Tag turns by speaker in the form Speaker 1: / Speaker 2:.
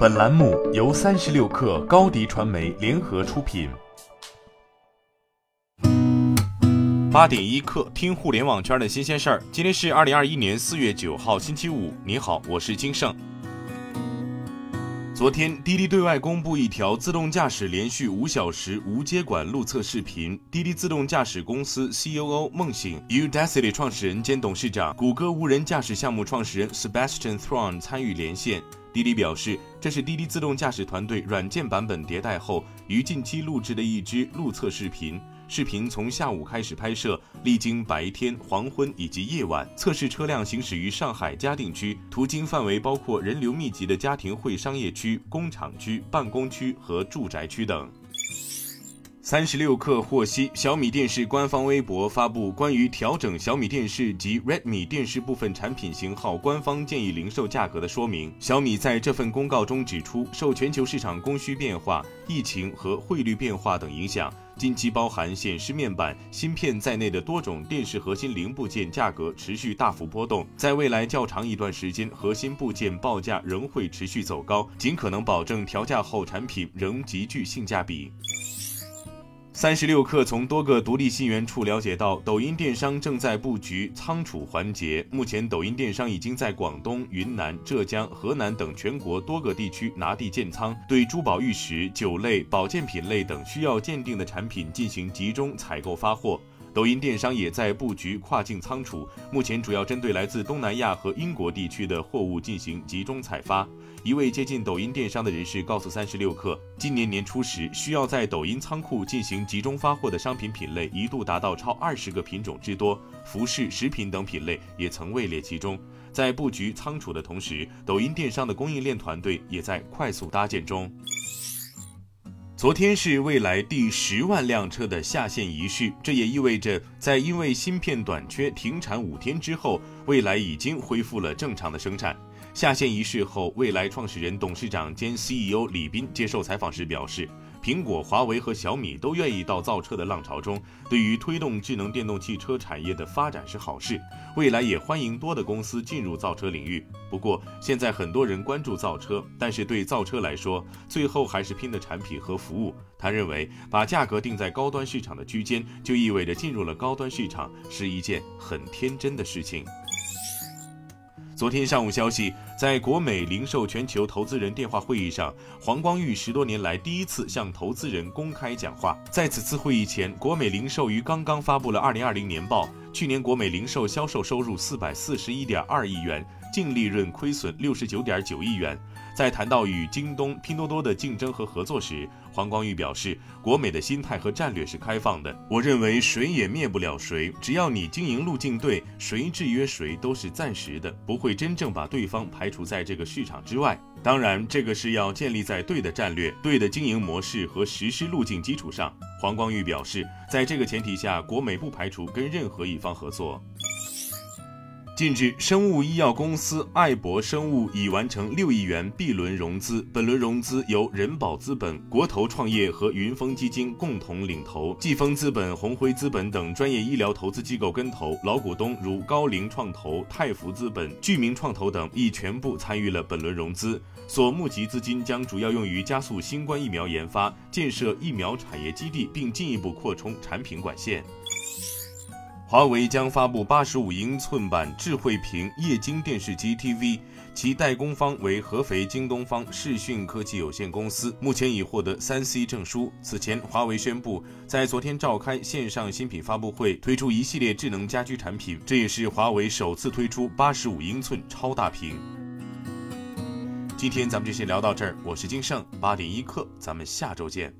Speaker 1: 本栏目由三十六氪高低传媒联合出品。
Speaker 2: 八点一刻，听互联网圈的新鲜事儿。今天是二零二一年四月九号，星期五。你好，我是金盛。昨天，滴滴对外公布一条自动驾驶连续五小时无接管路测视频。滴滴自动驾驶公司 COO 孟醒、Udacity 创始人兼董事长、谷歌无人驾驶项目创始人 Sebastian Thrun 参与连线。滴滴表示，这是滴滴自动驾驶团队软件版本迭代后于近期录制的一支路测视频。视频从下午开始拍摄，历经白天、黄昏以及夜晚，测试车辆行驶于上海嘉定区，途经范围包括人流密集的家庭会商业区、工厂区、办公区和住宅区等。三十六氪获悉，小米电视官方微博发布关于调整小米电视及 Redmi 电视部分产品型号官方建议零售价格的说明。小米在这份公告中指出，受全球市场供需变化、疫情和汇率变化等影响，近期包含显示面板、芯片在内的多种电视核心零部件价格持续大幅波动。在未来较长一段时间，核心部件报价仍会持续走高，尽可能保证调价后产品仍极具性价比。三十六氪从多个独立信源处了解到，抖音电商正在布局仓储环节。目前，抖音电商已经在广东、云南、浙江、河南等全国多个地区拿地建仓，对珠宝玉石、酒类、保健品类等需要鉴定的产品进行集中采购发货。抖音电商也在布局跨境仓储，目前主要针对来自东南亚和英国地区的货物进行集中采发。一位接近抖音电商的人士告诉三十六氪，今年年初时，需要在抖音仓库进行集中发货的商品品类一度达到超二十个品种之多，服饰、食品等品类也曾位列其中。在布局仓储的同时，抖音电商的供应链团队也在快速搭建中。昨天是蔚来第十万辆车的下线仪式，这也意味着，在因为芯片短缺停产五天之后，蔚来已经恢复了正常的生产。下线仪式后，蔚来创始人、董事长兼 CEO 李斌接受采访时表示。苹果、华为和小米都愿意到造车的浪潮中，对于推动智能电动汽车产业的发展是好事。未来也欢迎多的公司进入造车领域。不过，现在很多人关注造车，但是对造车来说，最后还是拼的产品和服务。他认为，把价格定在高端市场的区间，就意味着进入了高端市场，是一件很天真的事情。昨天上午消息，在国美零售全球投资人电话会议上，黄光裕十多年来第一次向投资人公开讲话。在此次会议前，国美零售于刚刚发布了二零二零年报，去年国美零售销售收入四百四十一点二亿元，净利润亏损六十九点九亿元。在谈到与京东、拼多多的竞争和合作时，黄光裕表示，国美的心态和战略是开放的。我认为谁也灭不了谁，只要你经营路径对，谁制约谁都是暂时的，不会真正把对方排除在这个市场之外。当然，这个是要建立在对的战略、对的经营模式和实施路径基础上。黄光裕表示，在这个前提下，国美不排除跟任何一方合作。近日，生物医药公司爱博生物已完成六亿元 B 轮融资，本轮融资由人保资本、国投创业和云峰基金共同领投，季风资本、红辉资本等专业医疗投资机构跟投，老股东如高瓴创投、泰福资本、聚明创投等亦全部参与了本轮融资，所募集资金将主要用于加速新冠疫苗研发、建设疫苗产业基地，并进一步扩充产品管线。华为将发布八十五英寸版智慧屏液晶电视机 TV，其代工方为合肥京东方视讯科技有限公司，目前已获得三 C 证书。此前，华为宣布在昨天召开线上新品发布会，推出一系列智能家居产品，这也是华为首次推出八十五英寸超大屏。今天咱们就先聊到这儿，我是金盛八点一刻，咱们下周见。